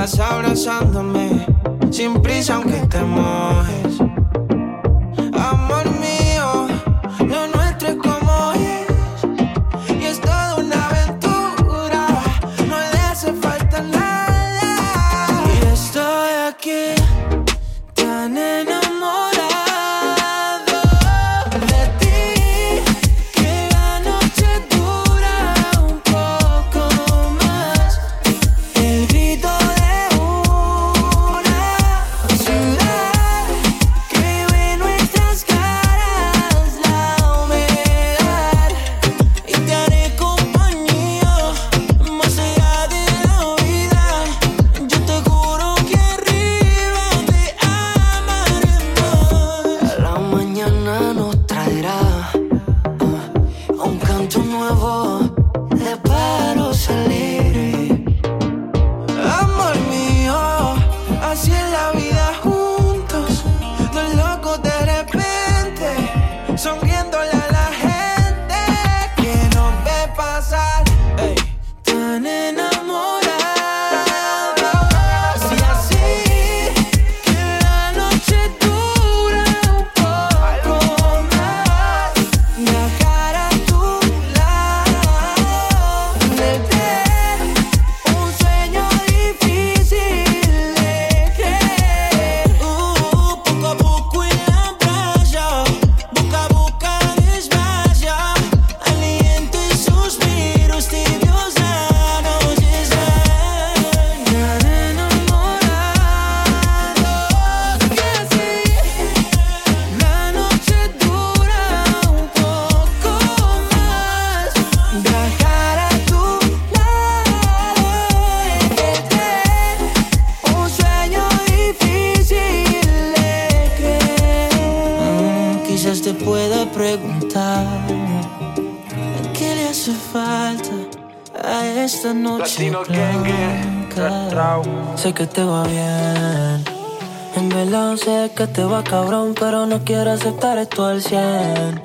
Vas abrazándome sin prisa aunque te mojes. Que te va bien. En verdad sé que te va cabrón, pero no quiero aceptar esto al 100.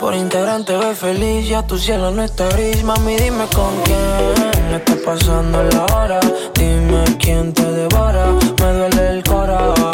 Por integrante ve feliz, ya tu cielo no está gris Mami, dime con quién está pasando la hora Dime quién te devora Me duele el cora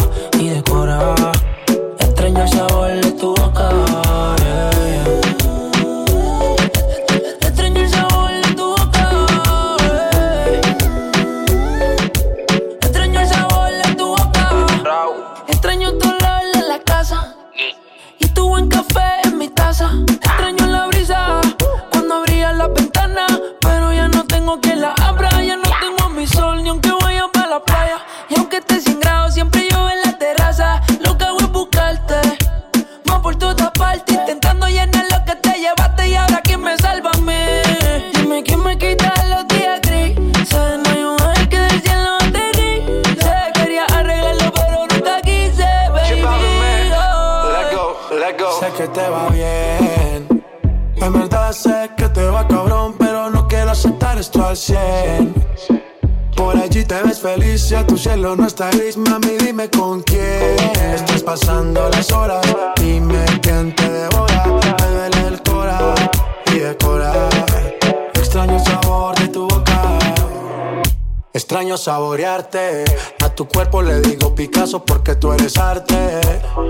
A tu cuerpo le digo Picasso porque tú eres arte.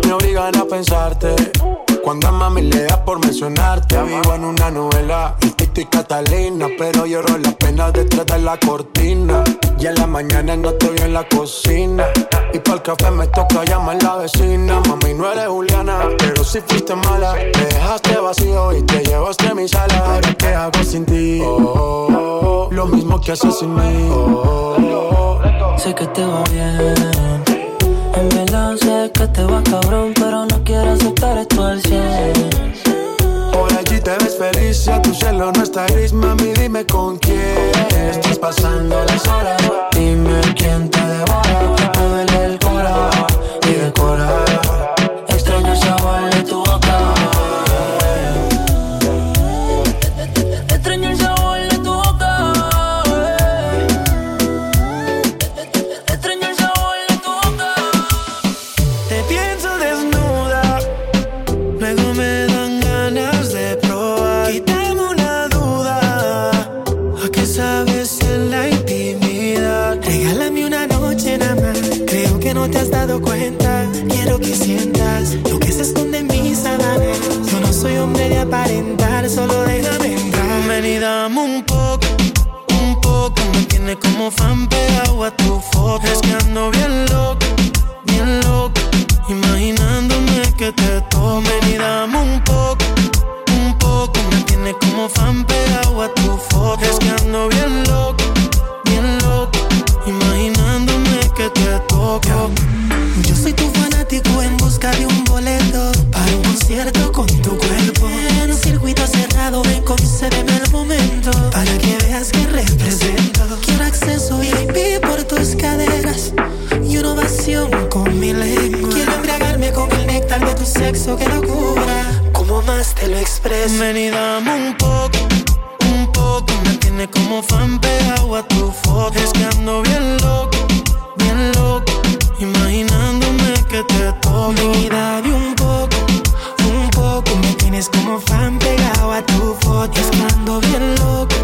Me obligan a pensarte. Cuando a mami le da por mencionarte. Vivo en una novela, el Tito y Catalina. Pero lloro las penas detrás de la cortina. Y en la mañana no estoy en la cocina. Y para el café me toca llamar la vecina. Mami, no eres Juliana, pero si fuiste mala. Me dejaste vacío y te llevaste mi sala. Ahora, ¿qué hago sin ti? Oh, lo mismo que haces sin mí sé que te va bien. En verdad sé que te va cabrón, pero no quiero aceptar esto al 100. Por allí te ves feliz, si a tu cielo no está gris, mami, dime con quién estás pasando las horas. Dime quién te devora, que te duele el cora y decora. Extraño esa bala te has dado cuenta. Quiero que sientas. fan pegado a tu foto. Es que ando bien loco,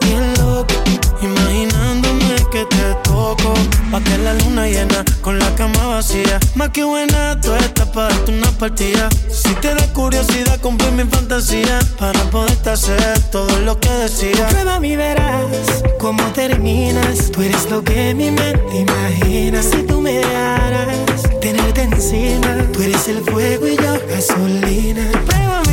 bien loco. Imaginándome que te toco. Pa' que la luna llena con la cama vacía. Más que buena, tú estás para darte una partida. Si te da curiosidad, compré mi fantasía. Para poderte hacer todo lo que decía. Prueba mi verás cómo terminas. Tú eres lo que mi mente imagina. Si tú me harás tenerte encima, tú eres el fuego y yo gasolina. Pruébame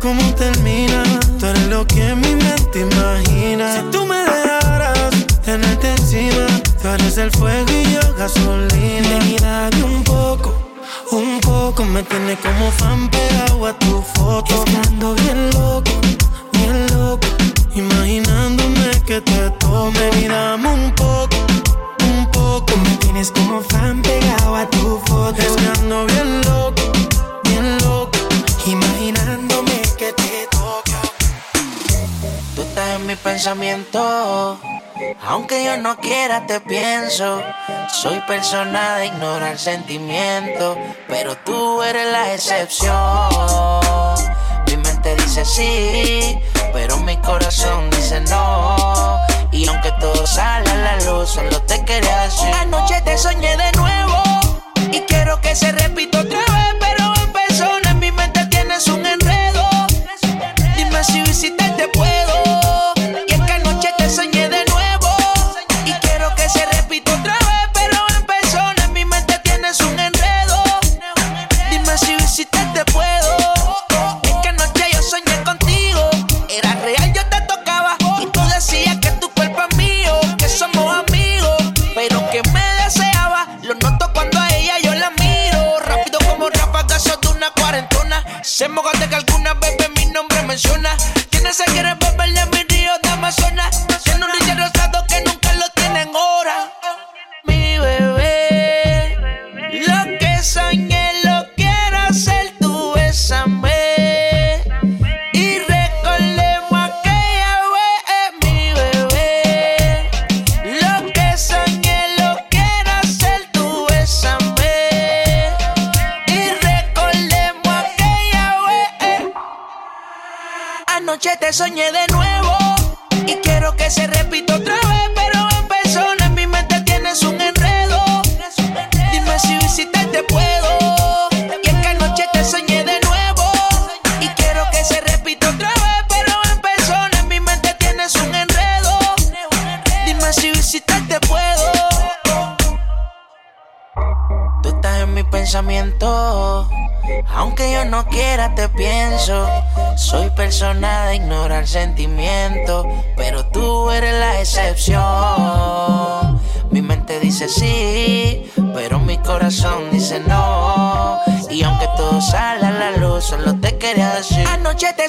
cómo termina. Tú eres lo que mi mente imagina. Si tú me dejaras tenerte encima, tú eres el fuego y yo gasolina. Mira de un poco, un poco me tienes como fan pegado a tu foto. Estando bien loco, bien loco, imaginándome que te tome. Mirame un poco, un poco me tienes como fan pegado a tu foto. Estando bien loco, bien loco, imaginándome mis pensamientos. Aunque yo no quiera, te pienso. Soy persona de ignorar sentimientos, pero tú eres la excepción. Mi mente dice sí, pero mi corazón dice no. Y aunque todo sale a la luz, solo te quería decir. Anoche te soñé de nuevo y quiero que se repita otra vez.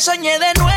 soñé de nuevo.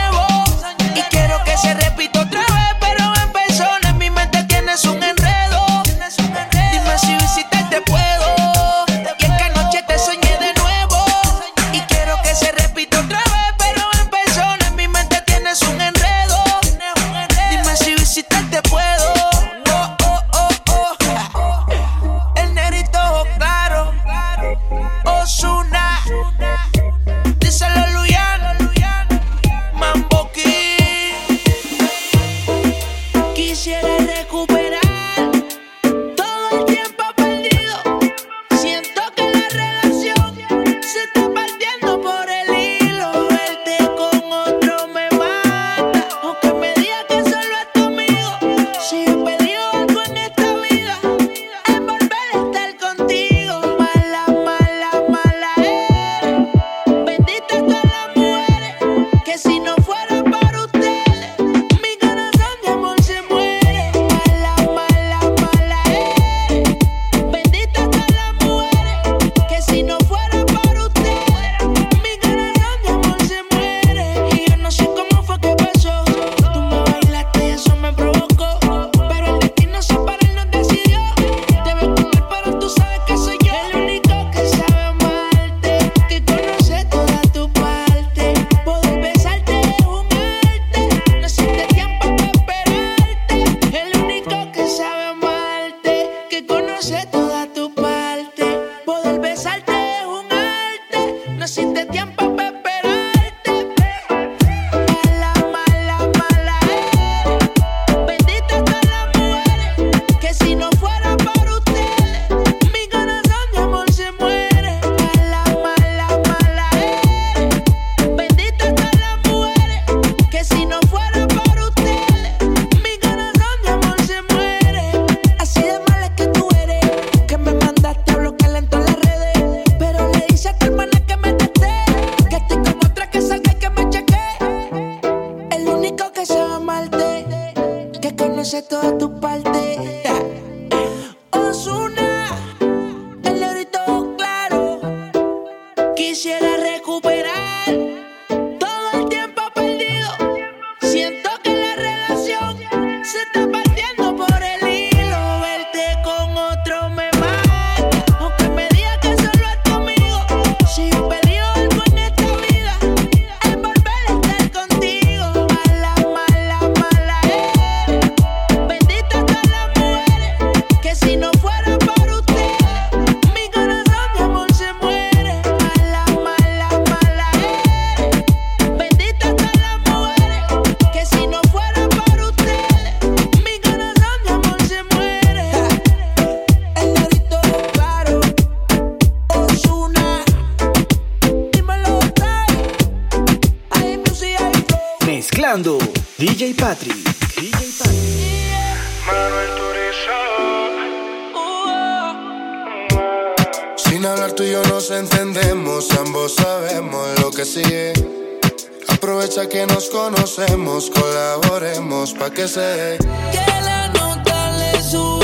Que conoce toda tu Sin hablar tú y yo nos entendemos, ambos sabemos lo que sigue. Aprovecha que nos conocemos, colaboremos pa' que se. Que la nota le suba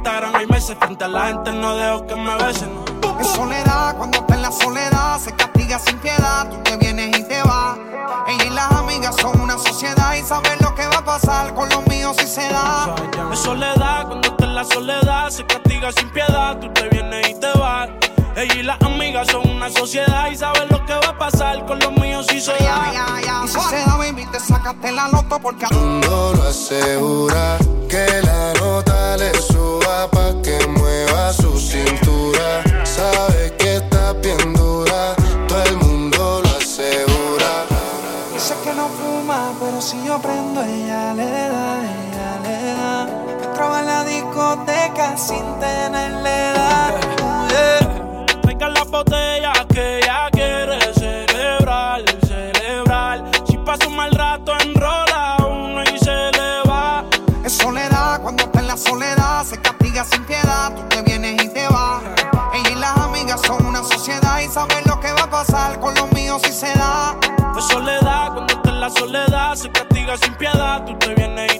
Instagram hay meses. frente a la gente, no dejo que me besen. En soledad, cuando está en la soledad, se castiga sin piedad. Tú te vienes y te vas. Ella y las amigas son una sociedad y saben lo que va a pasar con los míos si se da. En soledad, cuando está en la soledad, se castiga sin piedad. Tú te vienes y te vas. Ella y las amigas son una sociedad y saben lo que va a pasar con los míos si se da. Y si se da, baby, te sacaste la porque lo asegura que la nota le suba pa' que mueva su cintura. Sabe que está bien dura, todo el mundo lo asegura. Dice que no fuma, pero si yo prendo, ella le da, ella le da. Traba en la discoteca sin tenerle edad. Yeah. Traigan la botella que soledad, se castiga sin piedad. Tú te vienes y te vas. Ella y las amigas son una sociedad y saben lo que va a pasar con los míos si se da. De soledad, cuando está en la soledad, se castiga sin piedad. Tú te vienes y.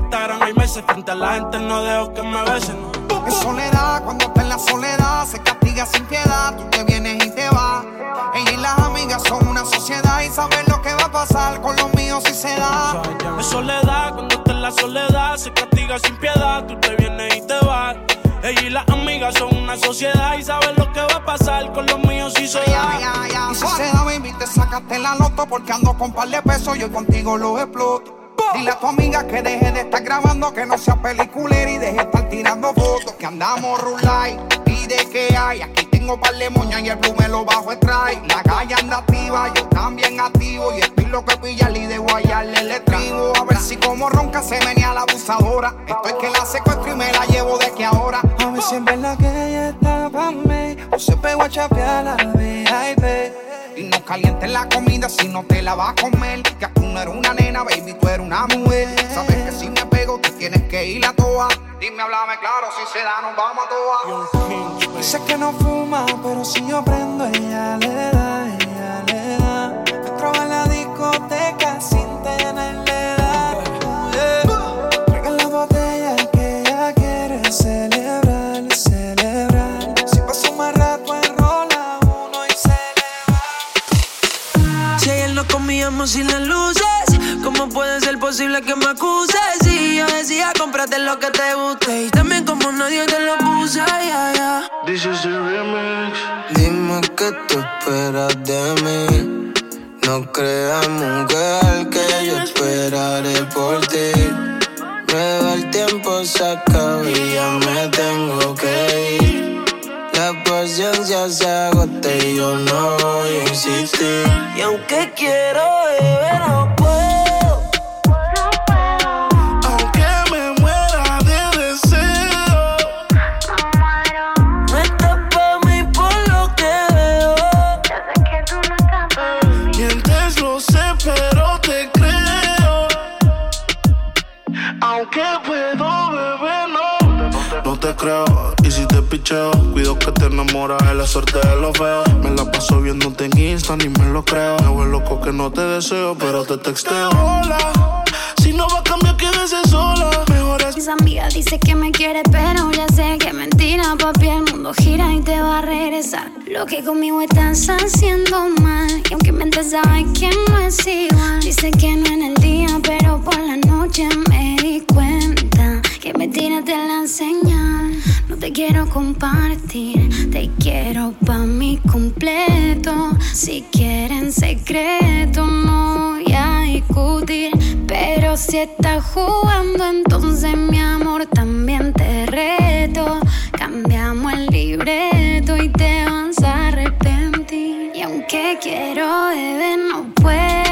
Instagram hay meses. Frente a la gente no dejo que me besen. En soledad, cuando está en la soledad, se castiga sin piedad. Tú te vienes y te vas. Ella y las amigas son una sociedad y saben lo que va a pasar con los míos si se da. En soledad, cuando está en la soledad, se castiga sin piedad. Tú te vienes y te vas. Ella y las amigas son una sociedad y saben lo que va a pasar con los míos si se da. Y si se da, baby, te sacaste la loto porque ando con par de pesos y hoy contigo los exploto. Dile a tu amiga que deje de estar grabando, que no sea peliculera y deje de estar tirando fotos. Que andamos rulay y de que hay. Aquí tengo par de moñas y el blue me lo bajo extrae. La calle anda activa, yo también activo. Y estoy lo que pilla y de guayarle el estribo. A ver si como ronca se venía la abusadora. Estoy que la secuestro y me la llevo de que ahora. A ver si es verdad que ella está pa' mí. O se pegó a chapear la VIP. Y no calientes la comida si no te la vas a comer. Que tú no eres una nena, baby, tú eres una mujer. Sabes que si me pego, tú tienes que ir a toa. Dime, háblame claro, si se da, nos vamos a toa. Dice que no fuma, pero si yo prendo, ella le da, ella le da. Traba en la discoteca sin tenerle comíamos sin las luces, ¿cómo puede ser posible que me acuses? Si yo decía, cómprate lo que te guste. Y también como nadie te lo puse, ya, ya. This is the remix. Dime qué tú esperas de mí. No creas, mujer, que yo esperaré por ti. Luego el tiempo se acaba y ya me tengo que ir. Paciencia se agota y yo no voy a insistir. Y aunque quiero beber, no puedo. Creo, y si te picheo, cuido que te enamoras, es la suerte de lo feo. Me la paso viéndote en Insta, ni me lo creo. Me vuelvo loco que no te deseo, pero te texteo. Hola, si no va a cambiar, quédese sola. Mejor es Mis amigas dice que me quiere, pero ya sé que es mentira, papi. El mundo gira y te va a regresar. Lo que conmigo estás haciendo mal. Y aunque mente sabe que no es igual. Dice que no en el día, pero por la noche me di cuenta que me tiraste la señal. No te quiero compartir, te quiero pa' mi completo. Si quieren secreto, no discutir. Pero si estás jugando, entonces mi amor también te reto. Cambiamos el libreto y te vas a arrepentir. Y aunque quiero beber, no puedo.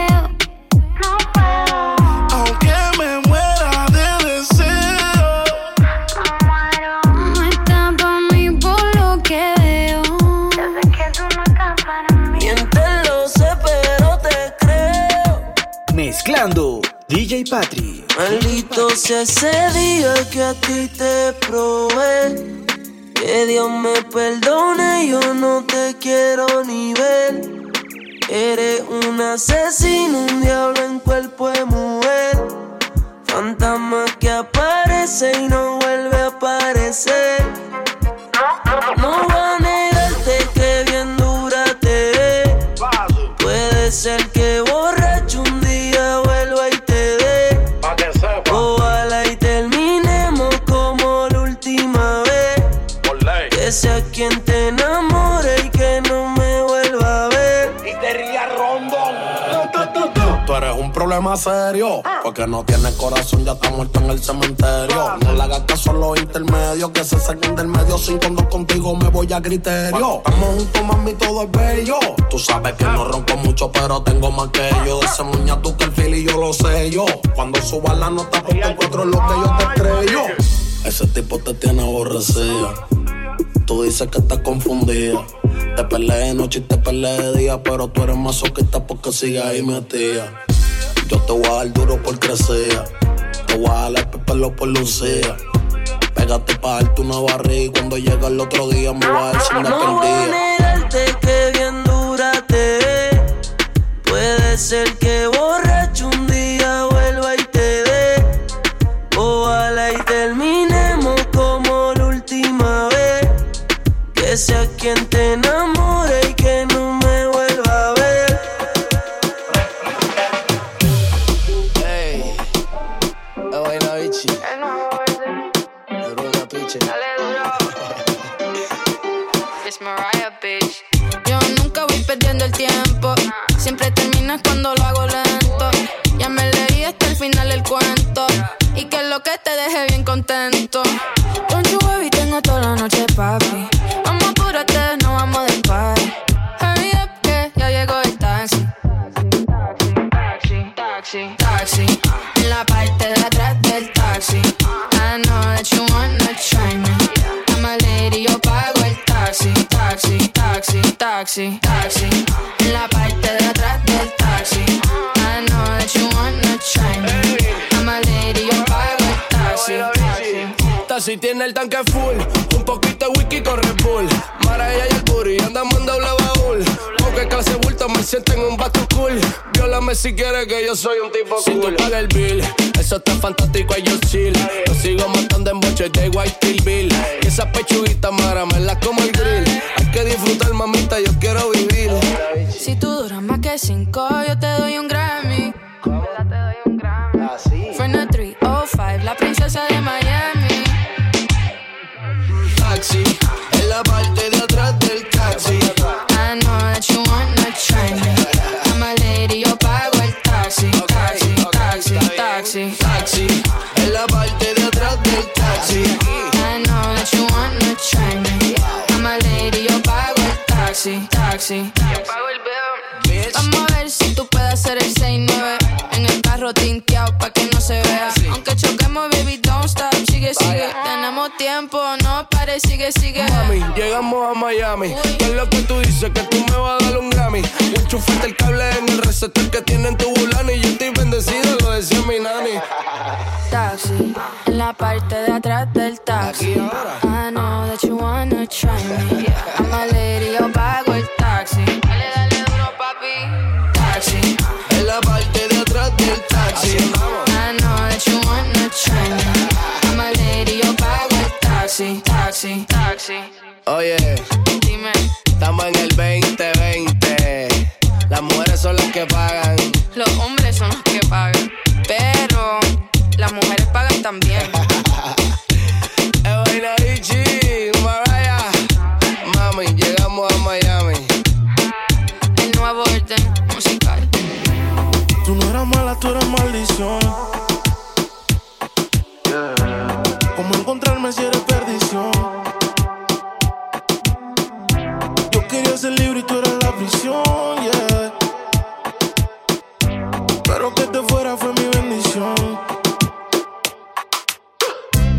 DJ Patri. Maldito sea ese día que a ti te probé. Que Dios me perdone, yo no te quiero ni ver. Eres un asesino, un diablo en cuerpo de mujer. Fantasma que aparece y no vuelve a aparecer. Problema serio. Porque no tienes corazón, ya está muerto en el cementerio. No le hagas caso a los intermedios que se saquen del medio. Sin cuando contigo me voy a criterio. Estamos juntos, mami, todo es bello. Tú sabes que no ronco mucho, pero tengo más que yo. De ese muña tú que el fili yo lo sé yo. Cuando suba la nota, porque es lo que yo te estrello. Ese tipo te tiene aborrecida. Tú dices que estás confundida. Te peleé de noche y te peleé de día, pero tú eres masoquista porque sigues ahí metida. Yo te voy a dar duro por crecer. Te voy a dar pelo por lucía. Pégate pa' darte una barriga y cuando llega el otro día me voy a decir una No voy a perdida. negarte que bien dura te ve. Puede ser que borracho Si tiene el tanque full, un poquito de whisky con Red Bull. Maraya y el booty, andamos en doble baúl. Porque clase bulto me siento en un bato cool. Viólame si quieres que yo soy un tipo Si cool. tú pagas el bill, eso está fantástico, y yo chill. Lo sigo matando en boches de White Steel Bill. Y esas pechuguitas maramelas como el grill. Hay que disfrutar, mamita, yo quiero vivir. Si tú duras más que cinco, yo te doy un Grammy. Ferna 305, la princesa de Miami. Taxi, en la parte de atrás del taxi. I know that you wanna try me. I'm a lady, yo pago el taxi. Taxi, taxi, taxi. Taxi, en la parte de atrás del taxi. I know that you wanna try me. I'm a lady, yo pago el taxi. Taxi. Yo pago el bill. Vamos a ver si tú puedes hacer el 6-9 En el carro tinteado pa' que no se vea Sigue, sigue Tenemos tiempo, no pare, sigue, sigue Mami, llegamos a Miami. ¿Qué es lo que tú dices? Que tú me vas a dar un Grammy. Enchufaste el cable en el receptor que tiene en tu bulani. Y yo estoy bendecido, lo decía mi nani. Taxi, en la parte de atrás del taxi. I know that you wanna try me. I'm a lady, yo pago el taxi. Dale, dale duro, papi. Taxi, En la parte de atrás del taxi. I know that you wanna try me. Taxi. Taxi, taxi. Oye, Dime, estamos en el 2020. Las mujeres son las que pagan. Prisión, yeah. Pero que te fuera fue mi bendición.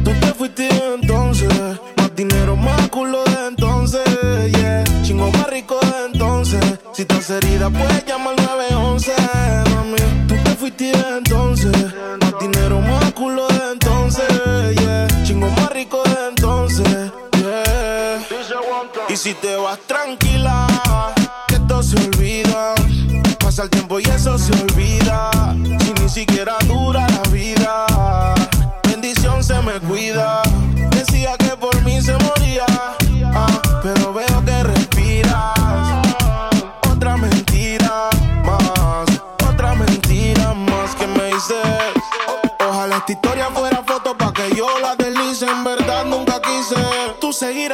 Tú te fuiste entonces, más dinero, más culo de entonces, yeah. Chingo más rico de entonces. Si estás herida, puedes llamar al 911, mami. Tú te fuiste entonces, más dinero, más culo de entonces, yeah. Chingo más rico de entonces, yeah. Y si te vas Pasa el tiempo y eso se olvida. Si ni siquiera dura la vida, bendición se me cuida.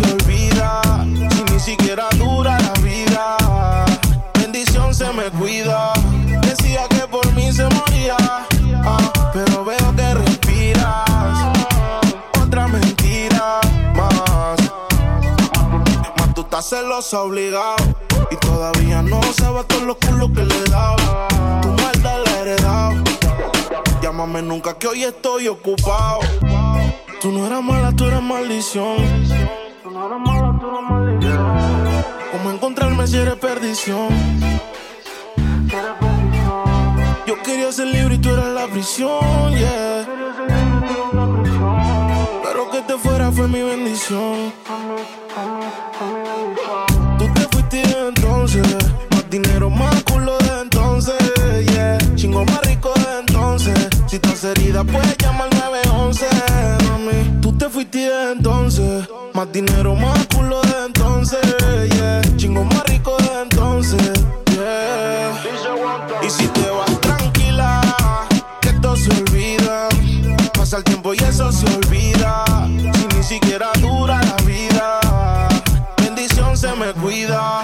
Se. Si ni siquiera dura la vida, bendición se me cuida. Decía que por mí se moría, ah, pero veo que respiras. Otra mentira más. Más tú estás celosa obligado. Y todavía no sabes todos los culos que le dado. Tu maldad la he heredado. Llámame nunca que hoy estoy ocupado. Tú no eras mala, tú eras maldición. ¿Cómo encontrarme si eres perdición? Yo quería ser libre y tú eras la prisión, yeah. Pero que te fuera fue mi bendición. Tú te fuiste entonces, más dinero, más culo de entonces, yeah. Chingo más rico de entonces. Si estás herida, puedes llamar al 911, mami. Fuiste entonces, más dinero, más culo de entonces, yeah. Chingo más rico de entonces, yeah. Y si te vas tranquila, que esto se olvida. Pasa el tiempo y eso se olvida. Si ni siquiera dura la vida, bendición se me cuida.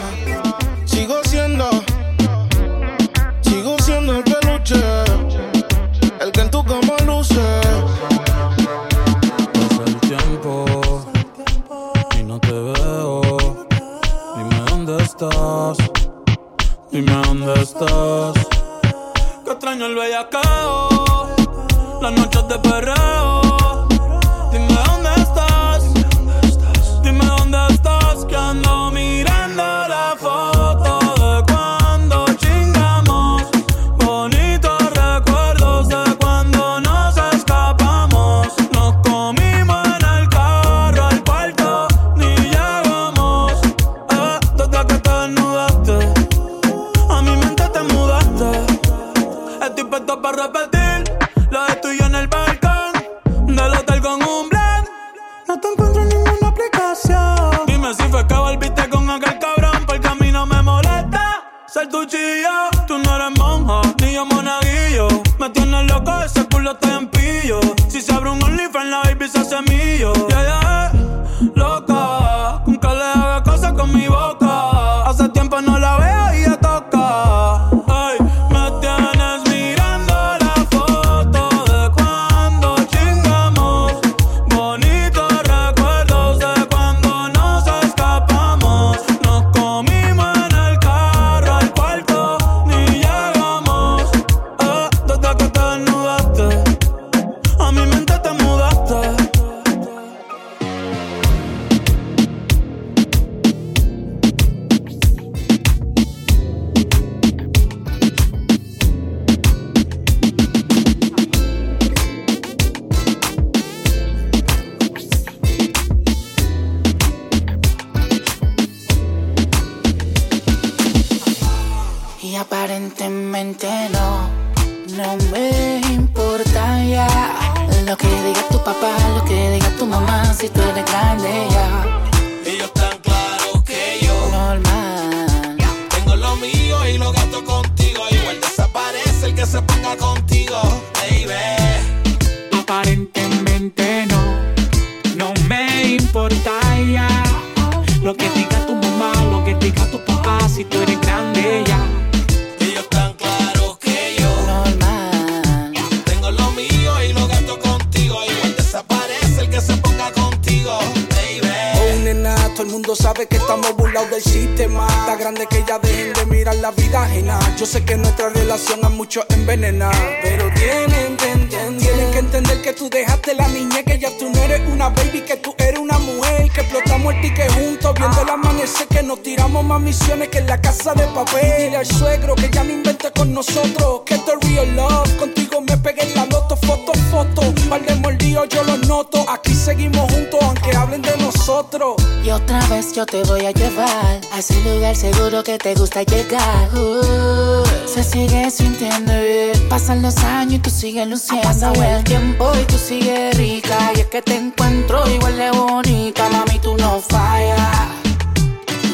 Mundo sabe que estamos burlados del sistema. Está grande que ya dejen de mirar la vida ajena. Yo sé que nuestra relación a muchos envenena. Pero tienen, tienen, tienen que entender que tú dejaste la niña, que ya tú no eres una baby, que tú eres una mujer. Que explotamos el ticket juntos, viendo el amanecer, que nos tiramos más misiones que en la casa de papel. Dile al suegro que ya no invente con nosotros, que esto es real love. Contigo me pegué en la loto, foto, foto. Par de mordidos yo los noto. Aquí seguimos juntos, aunque hablen de nosotros. Y otra vez yo te voy a llevar a ese lugar seguro que te gusta llegar. Uh, se sigue sintiendo bien. Pasan los años y tú sigues luciendo. Ha pasado el tiempo y tú sigues rica. Y es que te encuentro igual de bonita. Mami, tú no fallas.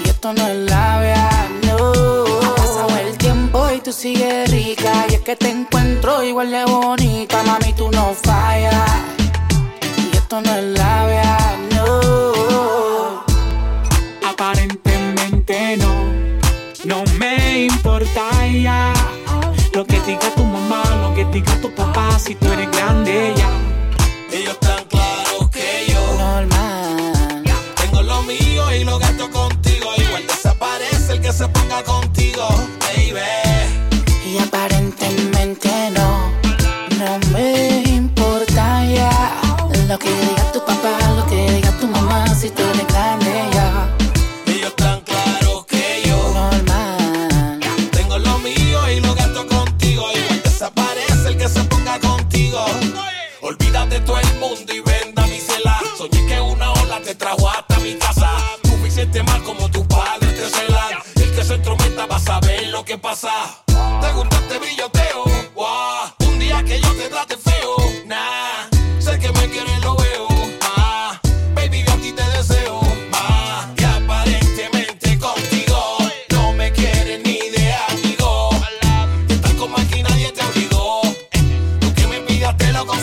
Y esto no es labia, no. Ha pasado el tiempo y tú sigues rica. Y es que te encuentro igual de bonita. Mami, tú no fallas. Y esto no es labia, Aparentemente no, no me importa ya lo que diga tu mamá, lo que diga tu papá, si tú eres grande ya. Ellos están claros que yo normal. Tengo lo mío y lo gasto contigo. Igual desaparece el que se ponga contigo, Te gusta este brilloteo. Un día que yo te trate feo. Nah. Sé que me quieres, lo veo. Ah. Baby, yo a ti te deseo. Ah. Y aparentemente contigo no me quieres ni de amigo. Estás como aquí nadie te obligó. Lo que me pidas te lo.